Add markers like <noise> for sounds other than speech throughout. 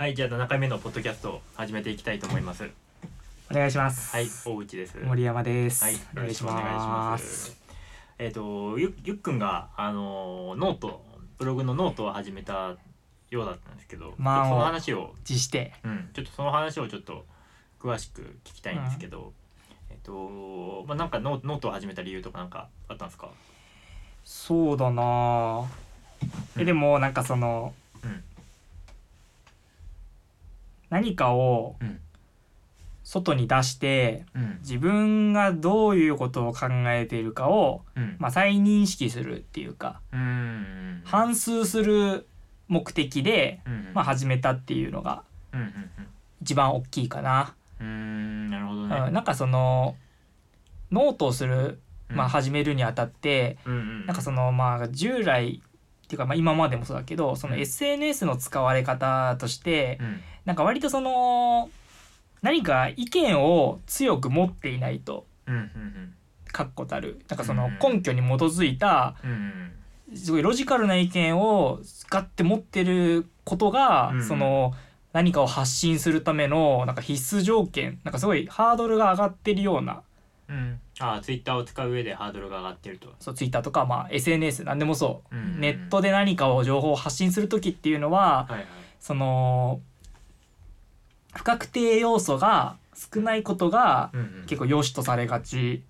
はい、じゃあ7回目のポッドキャストを始めていきたいと思います。お願いします。はい、大内です。森山です。はい、よろしくお願いしまますす。。えっ、とゆゆっくんがあのーノートブログのノートを始めたようだったんですけど、まあその話を、自して。うん、ちょっとその話をちょっと詳しく聞きたいんですけど、えっ、とまあなんかノノートを始めた理由とかなんかあったんですか？そうだなあうんえ、でもなんかその、うん何かをうん。外に出して、うん。自分がどういうことを考えているかを、うん。まあ、再認識するっていうか、うん。反数する目的で、うん。まあ、始めたっていうのが一番大きいかな。なるほど。なんかそのノートをする、まあ、うん始めるにあたって、なんかそのまあ従来っていうかまあ今までもそうだけどそのうん。SNS の使われ方としてうんなんか割とその何か意見を強く持っていないと確固たる。なんかそのうん根拠に基づいたすごいロジカルな意見をガッて持ってることがうん。その何かを発信するためのなんか必須条件。なんかすごいハードルが上がってるような。うん、ああツイッターを使う上でハードルが上がってると。そう Twitter とかまあ SNS 何でもそう、うん。ネットで何かを情報を発信する時っていうのは、はいはい。その不確定要素が少ないことが結構良しとされがち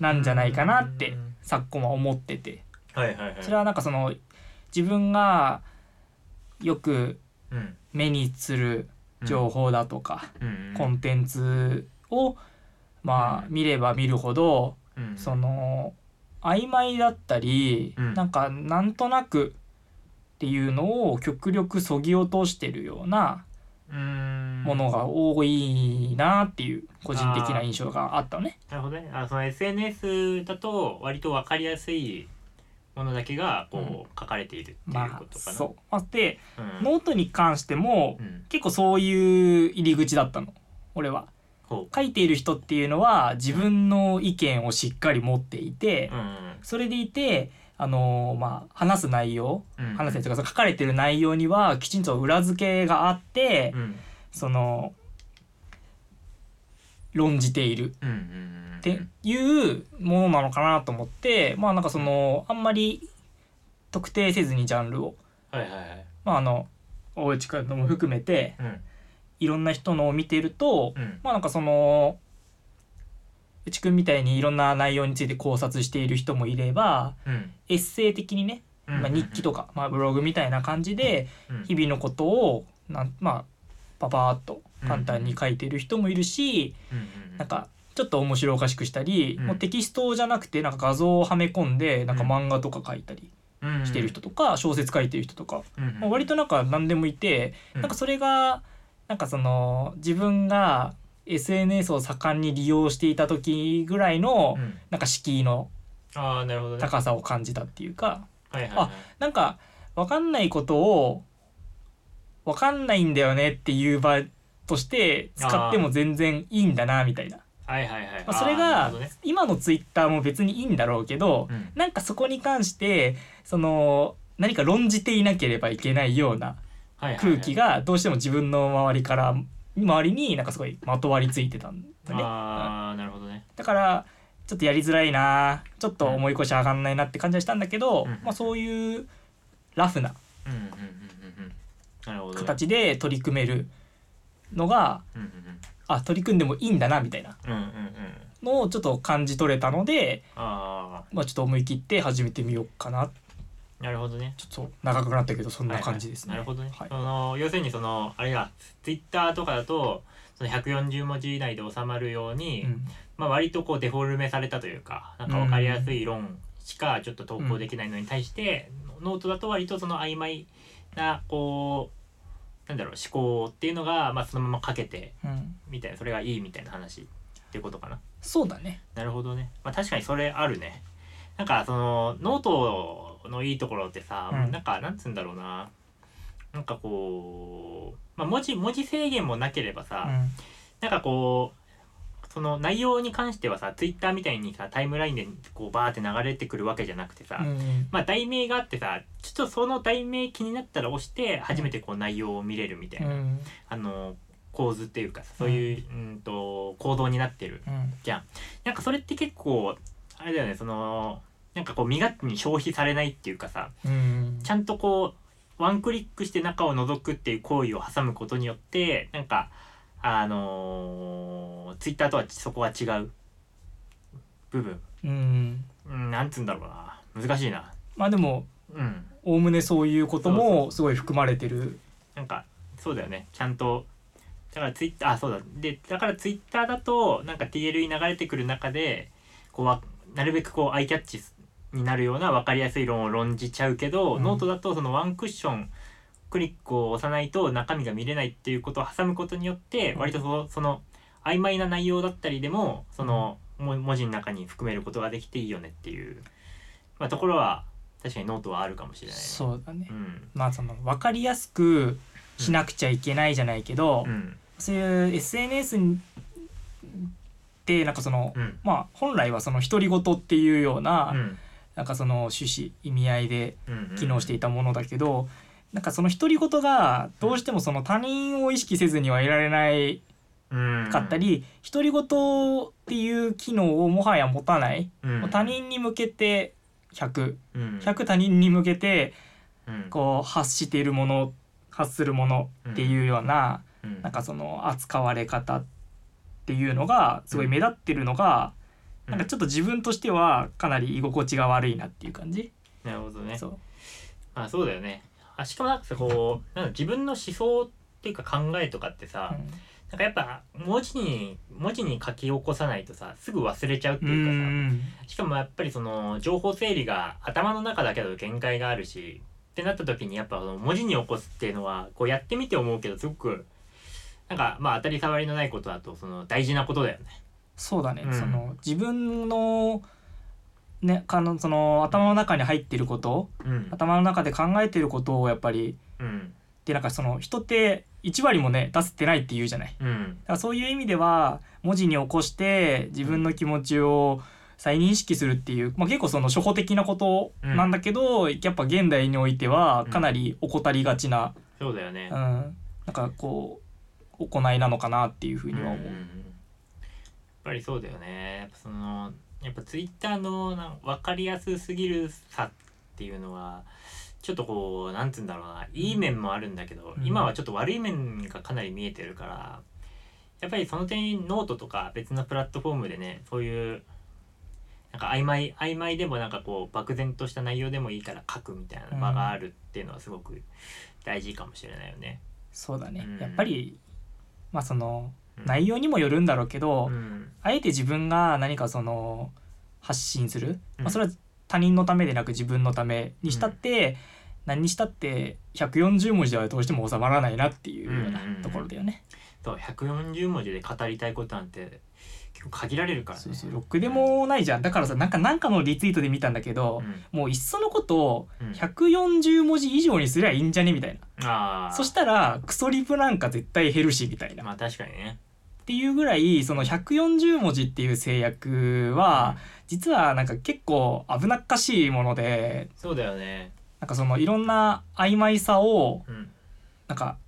なんじゃないかなって昨今は思ってて。それはなんかその自分がよくうん。目にする情報だとか、うんコンテンツをまあうん。見れば見るほどうん。その曖昧だったり、うん。なんかなんとなくっていうのを極力そぎ落としてるようなうんものが多いなっていう個人的な印象があったのね。なるほどね。あその SNS だと割とわかりやすいものだけがこう書かれているっていうまあことかな。まあでうんノートに関してもうん結構そういう入り口だったの俺は。ほ書いている人っていうのは自分の意見をしっかり持っていてそれでいてあのまあ話す内容うん。話すというか書かれてる内容にはきちんと裏付けがあってうん。その論じている。っていうものなのかなと思ってまあなんかそのあんまり特定せずにジャンルをはいはいはい。まああの大内君のも含めてうん。いろんな人のを見てるとうん。まあなんかその内くんみたいにいろんな内容について考察している人もいればうん。エッセイ的にね、うんまあ、日記とか、まあ、ブログみたいな感じでうん日々のことをなんまあパパーっと簡単に書いてる人もいるし、うなんかちょっと面白おかしくしたり、うん。もうテキストじゃなくてなんか画像をはめ込んでなんかうん。漫画とか書いたりうんしてる人とか、小説書いてる人とか、割となんか何でもいて、うん。なんかそれがなんかその自分が SNS を盛んに利用していた時ぐらいの、うんなんか敷居の。高さを感じたっていうかはいはいはいあなんか分かんないことを分かんないんだよねっていう場として使っても全然いいんだなみたいな。はいはいはい。まあ、それが今のツイッターも別にいいんだろうけど、うんなんかそこに関してその何か論じていなければいけないような空気がどうしても自分の周りから周りになんかすごいまとわりついてたんだね。うんああなるほどね。だからちょっとやりづらいなちょっと重い腰上がんないなって感じはしたんだけど、うんまあ、そういうラフな。形で取り組めるのがうんうんあ取り組んでもいいんだなみたいな。のをちょっと感じ取れたので、あまあ、ちょっと思い切って始めてみようかなあなるほどね。ちょっと長くなったけどそんな感じですね。はいはいなるほどね。はいその要するにそのあれがツイッターとかだとその140文字以内で収まるように、うんまあ割とこうデフォルメされたというかなんかわかりやすい論しかちょっと投稿できないのに対して、ノートだと割とその曖昧なこうなんだろう思考っていうのがまあそのままかけてうんみたいなそれがいいみたいな話っていうことかな。そうだね。なるほどね。まあ確かにそれあるね。なんかそのノートのいいところってさ、うん。なんかなんつうんだろうな。なんかこう、まあ文字文字制限もなければさ、うん。なんかこうその内容に関してはさツイッターみたいにさタイムラインでこうバーって流れてくるわけじゃなくてさ、うんまあ題名があってさちょっとその題名気になったら押して初めてこう内容を見れるみたいな、うん。あの構図っていうかさそういう、うん、と行動になってるうん。じゃん。なんかそれって結構あれだよねそのなんかこう身勝手に消費されないっていうかさうん。ちゃんとこうワンクリックして中を覗くっていう行為を挟むことによってなんかあのツイッターとはそこは違う。部分。うん。うんなんつうんだろうな。難しいな。まあでもうん。おおむねそういうこともすごい含まれてる。なんかそうだよね。ちゃんとだからツイッターあそうだ。でだからツイッターだとなんか TL に流れてくる中でこうわなるべくこうアイキャッチになるような分かりやすい論を論じちゃうけど、うん。ノートだとそのワンクッションクリックを押さないと中身が見れないっていうことを挟むことによってうん。割とそのその曖昧な内容だったりでもそのも文字の中に含めることができていいよねっていう、まあ、ところは確かにノートはあるかもしれないね。そうだね。うん。まあその分かりやすくしなくちゃいけないじゃないけど、うん。そういう SNS ってなんかその、うん。まあ本来はその独り言っていうような、うんなんかその趣旨意味合いでうん機能していたものだけど、なんかその独り言がどうしてもその他人を意識せずにはいられないうん。かったり独り言っていう機能をもはや持たない、うん。他人に向けて100100うん。他人に向けてうん。こう発しているもの発するものっていうような、うん。なんかその扱われ方っていうのがすごい目立ってるのが、なんかちょっと自分としてはかなり居心地が悪いなっていう感じ。なるほどね。そう。あそうだよね。あしかもなんかさこうなんか自分の思想っていうか考えとかってさ、なんかやっぱ文字に文字に書き起こさないとさすぐ忘れちゃうってうん、ういうかさ、ん。しかもやっぱりその情報整理が頭の中だけだと限界があるしってなった時にやっぱその文字に起こすっていうのはこうやってみて思うけどすごくなんかまあ当たり障りのないことだとその大事なことだよね。そうだね、うん。その自分のねかのその頭の中に入ってることうん。頭の中で考えてることをやっぱりうん。でなんかその人って1割もね出せてないって言うじゃない。うん。だからそういう意味では文字に起こして自分の気持ちを再認識するっていう、まあ、結構その初歩的なことなんだけど、やっぱ現代においてはかなり怠りがちな、そうだよね。うん。なんかこう行いなのかなっていうふうには思う。んんぱりそうだよね。やっぱそのやっぱツイッターのなん分かりやすすぎるさっていうのはちょっとこうなんつうんだろうな。いい面もあるんだけど、うん。今はちょっと悪い面がかなり見えてるからやっぱりその点ノートとか別のプラットフォームでねそういうなんか曖昧曖昧でもなんかこう漠然とした内容でもいいから書くみたいな場があるっていうのはすごく大事かもしれないよね。そうだね、うん。やっぱりまあそのうん内容にもよるんだろうけど、うん。あえて自分が何かその発信する、うん。まあ、それは他人のためでなく自分のためにしたって、何にしたって140文字ではどうしても収まらないなっていうようなうんうんうん。ところだよね。そう140文字で語りたいことなんて限られるからね。そうそう。ろくでもないじゃん。だからさなんかなんかのリツイートで見たんだけど、もういっそのことをうん。140文字以上にすりゃいいんじゃねみたいな、ああそしたらクソリプなんか絶対減るしみたいな、まあ確かにね。っていうぐらいその140文字っていう制約は、実はなんか結構危なっかしいものでそうだよね。なんかそのいろんな曖昧さをうんなんか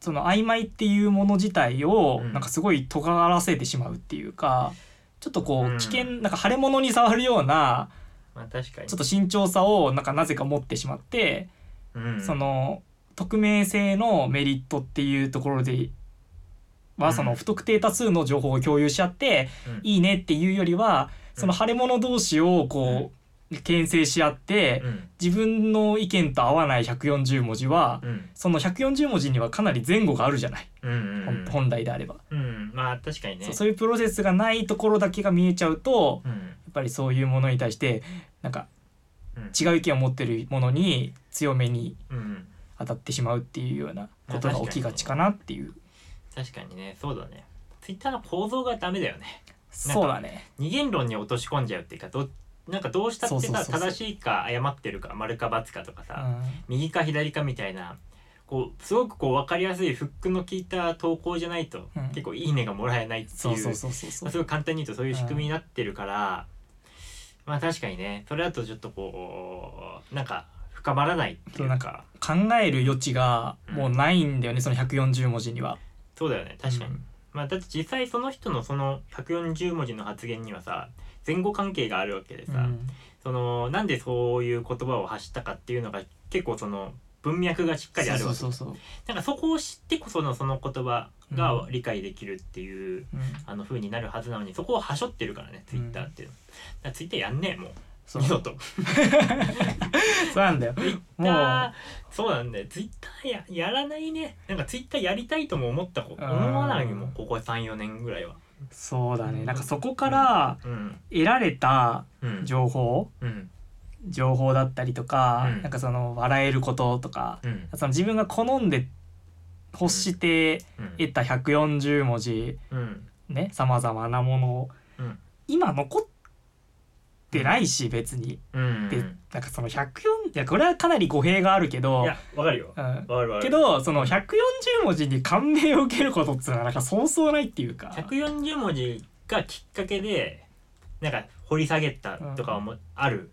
その曖昧っていうもの自体をうんなんかすごい尖らせてしまうっていうかちょっとこう危険なんか腫れ物に触るようなまあ確かに。ちょっと慎重さをなんかなぜか持ってしまってうんその匿名性のメリットっていうところではその不特定多数の情報を共有し合ってうん。いいねっていうよりはその腫れ物同士をこう牽制し合ってうん。自分の意見と合わない140文字はうん。その140文字にはかなり前後があるじゃない、本来であれば、うん。まあ確かにね。そういうプロセスがないところだけが見えちゃうとうん。やっぱりそういうものに対してなんかうん。違う意見を持ってるものに強めにうん。当たってしまうっていうようなことが起きがちかなっていう、確かにねそうだね。ツイッターの構造がダメだよね。そうだね。二元論に落とし込んじゃうっていうかどなんかどうしたってさ正しいか誤ってるか丸か×かとかさ、うん。右か左かみたいなこうすごくこう分かりやすいフックの効いた投稿じゃないと、うん。結構いいねがもらえないっていうすごい簡単に言うとそういう仕組みになってるから、まあ確かにねそれだとちょっとこうなんか深まらないっていううかか考える余地がもうないんだよね、その140文字には。そうだよね。確かに、うんまあだって実際その人のその140文字の発言にはさ前後関係があるわけでさ、うん。そのなんでそういう言葉を発したかっていうのが結構その文脈がしっかりあるわけ。そうそうそうなんかそこを知ってこそのその言葉が理解できるっていう、そう、うん。あの風になるはずなのにそこをはしょってるからねツイッターっていうの、だからツイッターやんねえもうそう。二度と。<laughs> そうなんだよ。もう。そうなんだよ。ツイッターややらないね。なんかツイッターやりたいとも思った思わないもんここ34年ぐらいは。そうだね。なんかそこからうん。得られたうん。情報？うん。情報だったりとか、うん。なんかその笑えることとか、うん。その自分が好んで欲してうん。得た140文字うん。ねさまざまなもの、うん。今残ってないし別に。うん。でなんかその104いやこれはかなり語弊があるけどいやわかるよ。うん。わかるわかけるどその140文字に感銘を受けることっていうのはなんかそうそうないっていうか。140文字がきっかけでなんか掘り下げたとかもある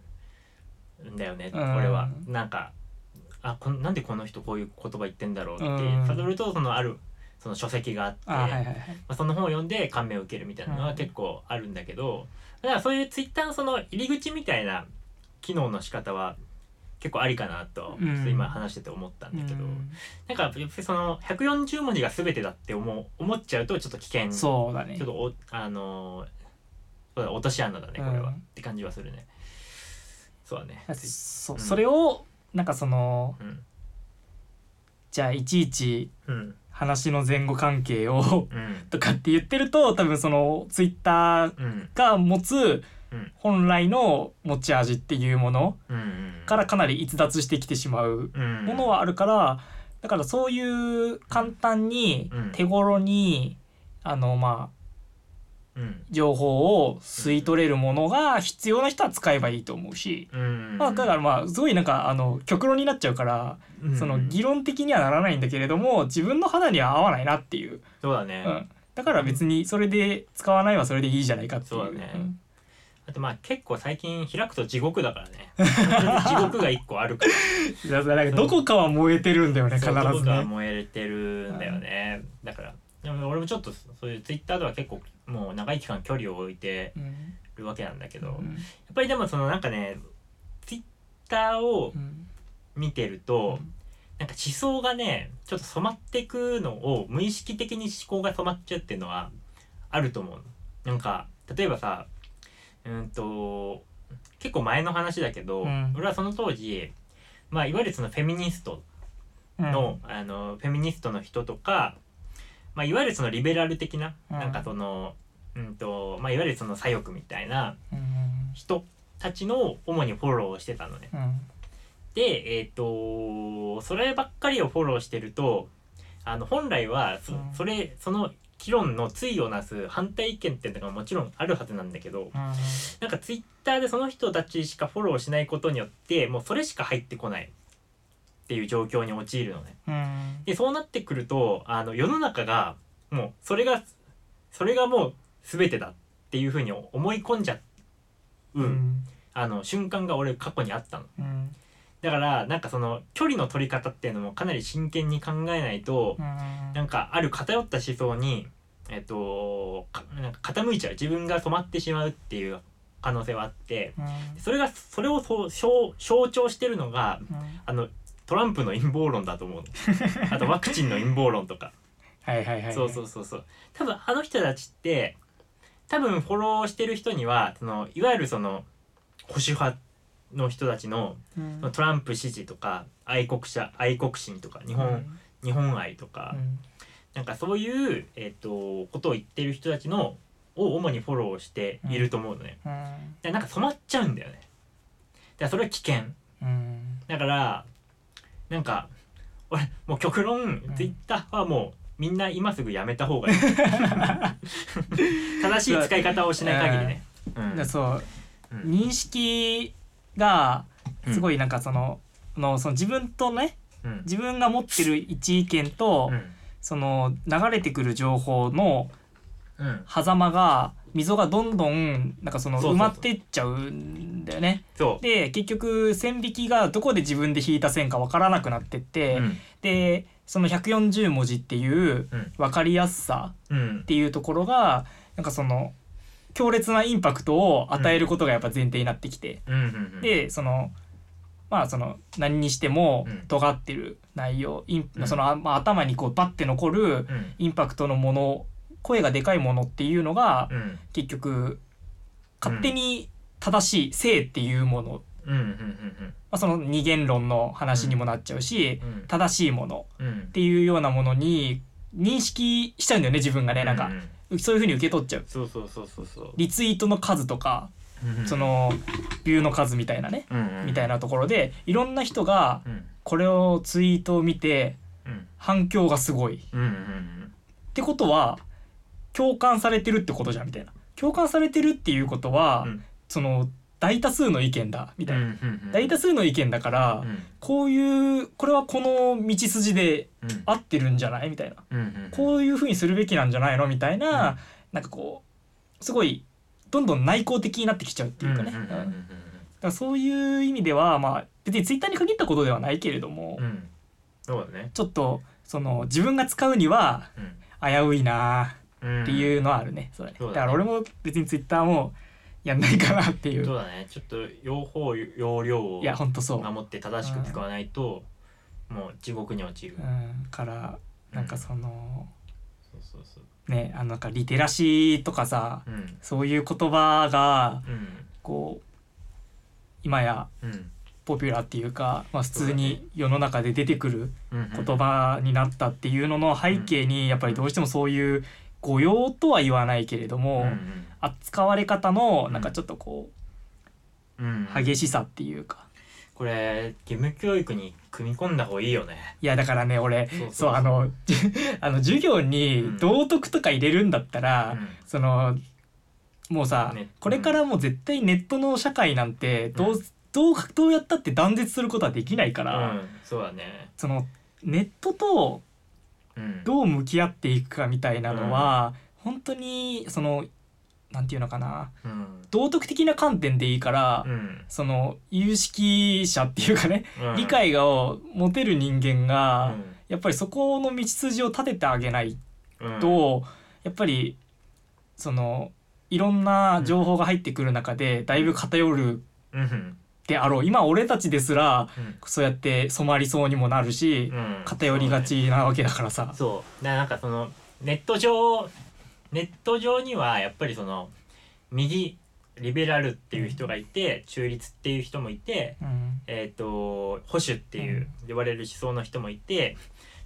んだよね、うん。俺は。なんかあこんなんでこの人こういう言葉言ってんだろうってうん。たどるとそのあるその書籍があってあはいはいはい。まあ、その本を読んで感銘を受けるみたいなのは結構あるんだけど、だからそういうツイッターのその入り口みたいな機能の仕方は結構ありかなと、今話してて思ったんだけど、うん。なんかやっぱりその140文字が全てだって思う思っちゃうとちょっと危険そうだね。ちょっとおあの落とし穴だねこれは、うん。って感じはするね。そうだね。そう。うん。それをなんかそのうん。じゃあいちいちうん話の前後関係をうん。とかって言ってると多分そのツイッターうん。が持つうん。本来の持ち味っていうものからかなり逸脱してきてしまううん。ものはあるからだからそういう簡単にうん。手頃にあのまあうん情報を吸い取れるものが必要な人は使えばいいと思うし、うん。まあ、だからまあすごいなんかあの極論になっちゃうからうん。その議論的にはならないんだけれども自分の肌には合わないなっていう、そうだね、うん、だから別にそれで使わないはそれでいいじゃないかっていう。そうだね。ん。あとまあ結構最近開くと地獄だからね。<laughs> 地獄が一個あるから。どこかは燃えてるんだよね必そうどこずね。か燃えてるんだよね、だからでも俺もちょっとそういうツイッターとは結構もう長い期間距離を置いてうん。るわけなんだけど、やっうんぱりでもそのなんかねツイッターをうん。見てると、うん。なんか思想がねちょっと染まっていくのを無意識的に思考が染まっちゃうっていうのはあると思うなんか例えばさうんと結構前の話だけど、うん。俺はその当時まあいわゆるそのフェミニストの,、あのフェミニストの人とか、まあ、いわゆるそのリベラル的な、うん。なんかその、うんとまあ、いわゆるその左翼みたいなうん。人たちの主にフォローをしてたのね。うん。でえっ、とそればっかりをフォローしてるとあの本来はそうん。それその議論の対をなす反対意見っていうのがもちろんあるはずなんだけどなんかツイッターでその人たちしかフォローしないことによってもうそれしか入ってこないっていう状況に陥るのね。うん。でそうなってくるとあの世の中がもうそれがそれがもう全てだっていうふうに思い込んじゃう、うん。あの瞬間が俺過去にあったの。うん。だからなんかその距離の取り方っていうのもかなり真剣に考えないと、うん。なんかある偏った思想にえっとかなんか傾いちゃう。自分が染まってしまうっていう可能性はあって。うん。それがそれをそう象象徴してるのがうん。あのトランプの陰謀論だと思うの。<laughs> あとワクチンの陰謀論とか。はいはいはいはい。そうそうそうそう。多分あの人たちって多分フォローしてる人にはそのいわゆるその保守派の人たちのうん。トランプ支持とか愛国者愛国心とか日本、日本愛とか、うん。なんかそういう、えっとことを言ってる人たちのを主にフォローしていると思うのね、うん。でなんか染まっちゃうんだよね。だからそれは危険。うん。だからなんか俺もう極論、うん。ツイッターはもうみんな今すぐやめた方がいい。<laughs> 正しい使い方をしない限りね、うん。でそううん。認識がすごいなんかその,、のその自分とねうん。自分が持ってる一意見と、うん。その流れてくる情報のうん狭間が溝がどんどんなんかその埋まってっちゃうんだよね。そう。で結局線引きがどこで自分で引いた線か分からなくなってって、うん。でその140文字っていううん。分かりやすさうん。っていうところがなんかその強烈なインパクトを与えることがやっぱ前提になってきて、でそのまあその何にしてもうん。尖ってる内容、インうん。そのあまあ、頭にこうバッて残るうん。インパクトのもの声がでかいものっていうのがうん。結局勝手に正しい性っていうもの、うん。うん。うん。まあ、その二元論の話にもなっちゃうし、うん。正しいもの。うん。っていうようなものに認識しちゃうんだよね自分がねなんか。う、そういうふうに受け取っちゃう。そうそうそうそうそう。リツイートの数とかうん。そのビューの数みたいなねうん。うん。みたいなところでいろんな人がうん。これをツイートを見てうん。反響がすごい。っうん。うん。てことは共感されてるってことじゃんみたいな。共感されてるっていうことは、うん。その大多数の意見だみたいな、うんうん大多数の意見だから、うん。こういうこれはこの道筋でうん。合ってるんじゃない？みたいな。うんうんこういうふうにするべきなんじゃないの？みたいな、うん。なんかこうすごいどんどん内向的になってきちゃうっていうかね、うんうんうんだからそういう意味ではまあ別にツイッターに限ったことではないけれども、うん。うんそうだね。ちょっとその自分が使うには危ういなうんっていうのはあるね、それ。そうだね。だから俺も別にツイッターもやんないかなっていう。そうだね。ちょっと両方容量をいやほんとそう、守って正しく使わないともう地獄に落ちる。うん、からなんかその、そうそうそう。ねあのなんかリテラシーとかさうん。そういう言葉がうん。こう今やうん。ポピュラーっていうか、まあ、普通に世の中で出てくるうん言葉になったっていうのの背景にやっぱりどうしてもそういう誤用とは言わないけれども、うん扱われ方のなんかちょっとこうん。う激しさっていうか。これ義務教育に組み込んだ方がいいよね。いやだからね俺そうあの <laughs> あの授業に道徳とか入れるんだったら、うん。そのもうさ、ね。これからもう絶対ネットの社会なんてどう,、うん。どうどうやったって断絶することはできないから、うん。そうだね。そのネットとうんどう向き合っていくかみたいなのは、本当にそのなんていうのかな。うん。道徳的な観点でいいから、うん。その有識者っていうかね、うん。理解がを持てる人間が、うん。やっぱりそこの道筋を立ててあげないうん。と、やっぱりそのいろんな情報が入ってくる中でだいぶ偏るうんであろう。今俺たちですらうん。そうやって染まりそうにもなるし、うん。偏りがちなわけだからさ。そう。なんかそのネット上ネット上にはやっぱりその右リベラルっていう人がいて中立っていう人もいてうん。えっ、と保守っていう呼ばれる思想の人もいて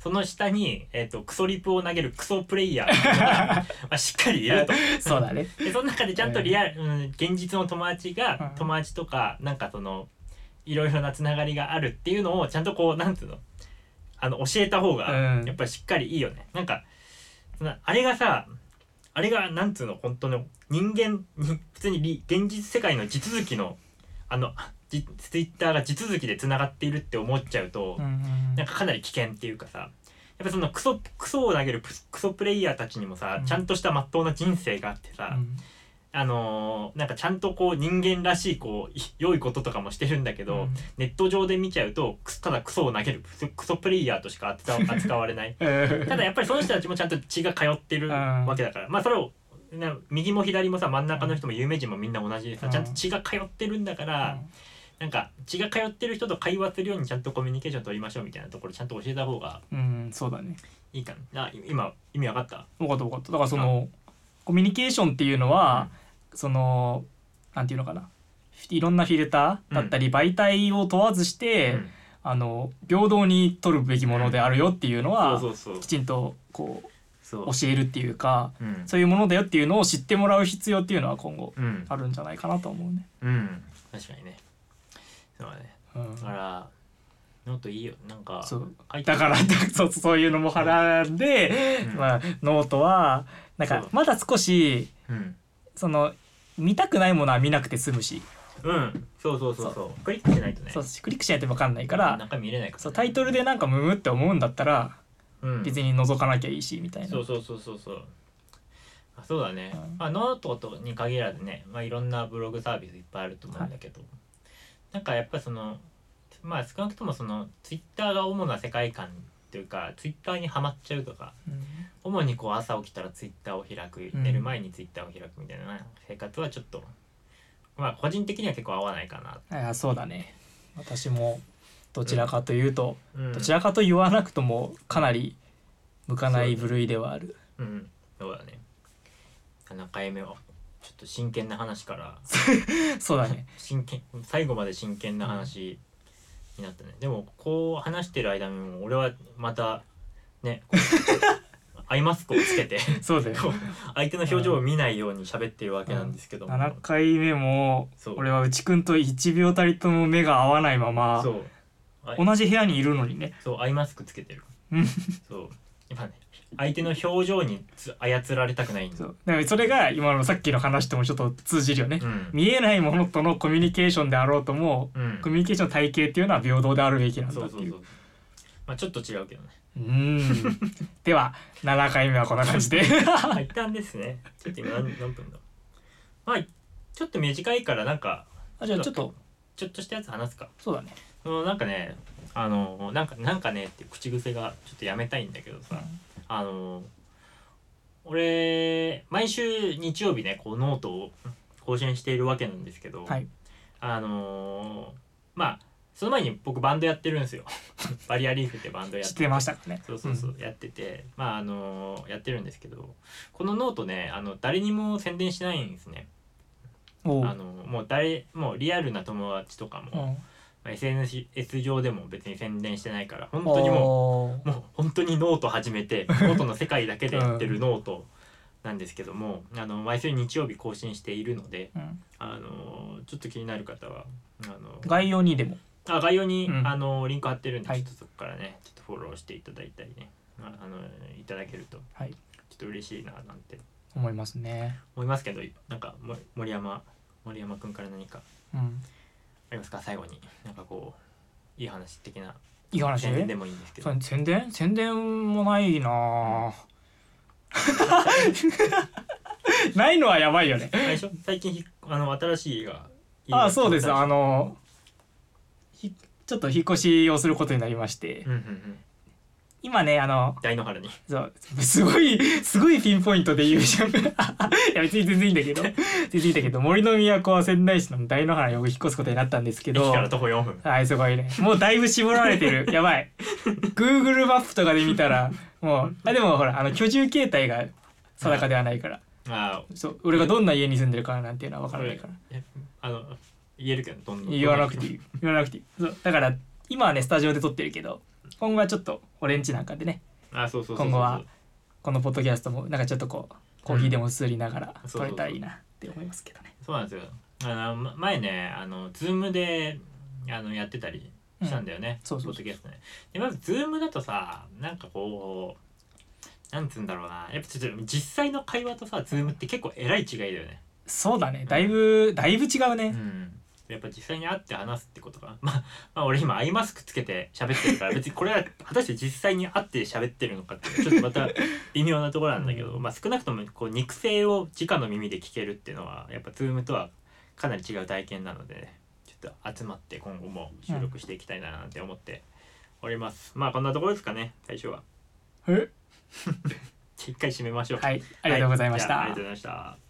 その下に、えー、とクソリプを投げるクソプレイヤー <laughs> まあしっかりいると。そうだね。でその中でちゃんとリアル、うん、現実の友達がうん友達とかなんかそのいろいろなつながりがあるっていうのをちゃんとこうなんていうの？あの教えた方がうんやっぱりしっかりいいよね。なんかそのあれがさあれがなんつうの？本当の人間に普通にり現実世界の地続きのあのじツイッターが地続きでつながっているって思っちゃうと、うんうんなんかかなり危険っていうかさやっぱそのクソクソを投げるプクソプレイヤーたちにもさ、うん。ちゃんとしたまっとうな人生があってさ、うん。あのーなんかちゃんとこう人間らしいこうい良いこととかもしてるんだけど、うん。ネット上で見ちゃうとくただクソを投げるクソプレイヤーとしか <laughs> 扱われない。ただやっぱりその人たちもちゃんと血が通ってるうん。わけだから。まあそれを、ね、右も左もさ真ん中の人も有名人もみんな同じでさうん。ちゃんと血が通ってるんだから、なんか血が通ってる人と会話するようにちゃんとコミュニケーション取りましょうみたいなところちゃんと教えた方がうん、そうだね。いいかな。あ今意味わかった？分かった分かった。だからそのコミュニケーションっていうのは、そのなんていうのかな？いろんなフィルターだったり媒体を問わずして、うん。あの平等に取るべきものであるよっていうのは、きちんとこう。教えるっていうかうん。そういうものだよっていうのを知ってもらう必要っていうのは今後うん。あるんじゃないかなと思うね。うん。確かにねそうだね。うん。だからノートいいよ。なんかそう。書いてだから <laughs> そうそういうのもはらんで、うん。まあ、ノートはなんそう。かまだ少しうん。その見たくないものは見なくて済むし。うん。そうそうそうそう。クリックしないとね。そうクリックしないと分かんないから中見れないからね。そうタイトルでなんかムムって思うんだったらうん。別に覗かなきゃいいしみたいな、そうそうそうそうそう。あそうだね、うん。まあ、ノートとに限らずね、まあ、いろんなブログサービスいっぱいあると思うんだけど、なんかやっぱそのまあ少なくともそのツイッターが主な世界観というかツイッターにはまっちゃうとかうん主にこう朝起きたらツイッターを開くうん寝る前にツイッターを開くみたいな生活はちょっとまあ個人的には結構合わないかな、いやそうだね。私もどちらかというと、うん、どちらかと言わなくともかなり向かない部類ではある。うん。そうだね。7回目はちょっと真剣な話から。<laughs> そうだね。真剣最後まで真剣な話になったね、でもこう話してる間にも俺はまたねアイマスクをつけて <laughs> そうだよ。相手の表情を見ないように喋ってるわけなんですけども、7回目も俺は内くんと1秒たりとも目が合わないままそう。あ同じ部屋にいるのにね。そうアイマスクつけてる。うん。そう。やっぱね相手の表情につ操られたくない。んだそう。だからそれが今のさっきの話ともちょっと通じるよね、うん。見えないものとのコミュニケーションであろうともうん。コミュニケーションの体系っていうのは平等であるべきなんだっていう。そうそうそう。まあちょっと違うけどね。うーん。では7回目はこんな感じで。まあ一旦ですね。ちょっと今何何分だまあちょっと短いからなんかあじゃあちょっと。ちょっとしたやつ話すか。そうだね、そのなんかねあのなんかなんかねって口癖がちょっとやめたいんだけどさ、あの俺毎週日曜日ねこうノートを更新しているわけなんですけど、はい。あのまあその前に僕バンドやってるんですよ。<laughs> バリアリーフってバンドやってて。ましたかね。そうそうそう、やってて。まああのやってるんですけどこのノートねあの誰にも宣伝しないんですね。あのもう誰もうリアルな友達とかも、うんまあ SNS 上でも別に宣伝してないから本当にもうもう本当にノート始めて <laughs> ノートの世界だけでやってるノートなんですけども、あの毎週日曜日更新しているのでうん。あのちょっと気になる方はあの概要にでも。あ概要に、うん。あのリンク貼ってるんで、はい。ちょっとそこからねちょっとフォローしていただいたりねああのいただけるとはい。ちょっと嬉しいななんて。思いますね。思いますけどなんかも森山森山くんから何かうん。ありますか？最後に。なんかこういい話的な。いい話？宣伝でもいいんですけど。そう宣伝？宣伝もないな。ぁないのはやばいよね。あれでしょ？最近ひあの新しい家がああそうです。あののひちょっと引っ越しをすることになりまして。うんうんうん今ねあの大野原に。そうすごいすごいピンポイントで言うじゃん。<laughs> いや別に全然いいんだけど。<laughs> 全然いいんだけど森の都は仙台市の大野原に引っ越すことになったんですけど。駅から徒歩4分。はいすごいね。もうだいぶ絞られてる。<laughs> やばい。Google マップとかで見たらもうあでもほらあの居住形態が定かではないから。あそう俺がどんな家に住んでるかなんていうのは分からないから。えあの言えるけどどんどん言わなくていい。言わなくていい。そうだから今はねスタジオで撮ってるけど今後はちょっと俺んちなんかでね。あそうそうそうそう。今後はこのポッドキャストもなんかちょっとこうコーヒーでもすすりながらうん。撮れたらいいなって思いますけどね。そうなんですよ。あのま前ねあのズームであのやってたりしたんだよね、そうそうそう。ポッドキャストね。でまずズームだとさなんかこうなんつうんだろうな。やっぱちょっと実際の会話とさズームって結構えらい違いだよね。そうだね。だいぶだいぶ違ううねんやっぱ実際に会って話すってことか <laughs> まあ、まあ俺今アイマスクつけて喋ってるから別にこれは果たして実際に会って喋ってるのかってちょっとまた微妙なところなんだけど、うん。まあ少なくともこう肉声を直の耳で聞けるっていうのはやっぱズームとはかなり違う体験なのでちょっと集まって今後も収録していきたいななんて思っております、まあこんなところですかね最初は。え？<laughs> 一回締めましょう。はいありがとうございました、はじゃあありがとうございました